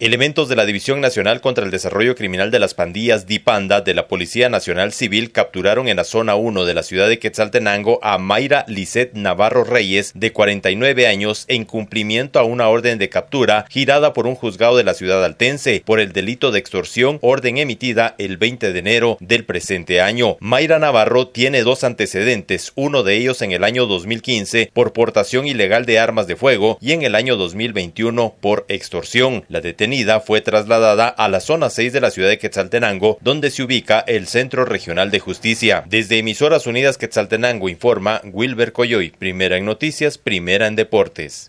Elementos de la División Nacional contra el Desarrollo Criminal de las Pandillas DIPANDA de la Policía Nacional Civil capturaron en la zona 1 de la ciudad de Quetzaltenango a Mayra Lisset Navarro Reyes, de 49 años, en cumplimiento a una orden de captura girada por un juzgado de la ciudad altense por el delito de extorsión, orden emitida el 20 de enero del presente año. Mayra Navarro tiene dos antecedentes, uno de ellos en el año 2015 por portación ilegal de armas de fuego y en el año 2021 por extorsión. La fue trasladada a la zona 6 de la ciudad de Quetzaltenango, donde se ubica el Centro Regional de Justicia. Desde Emisoras Unidas Quetzaltenango informa Wilber Coyoy, primera en noticias, primera en deportes.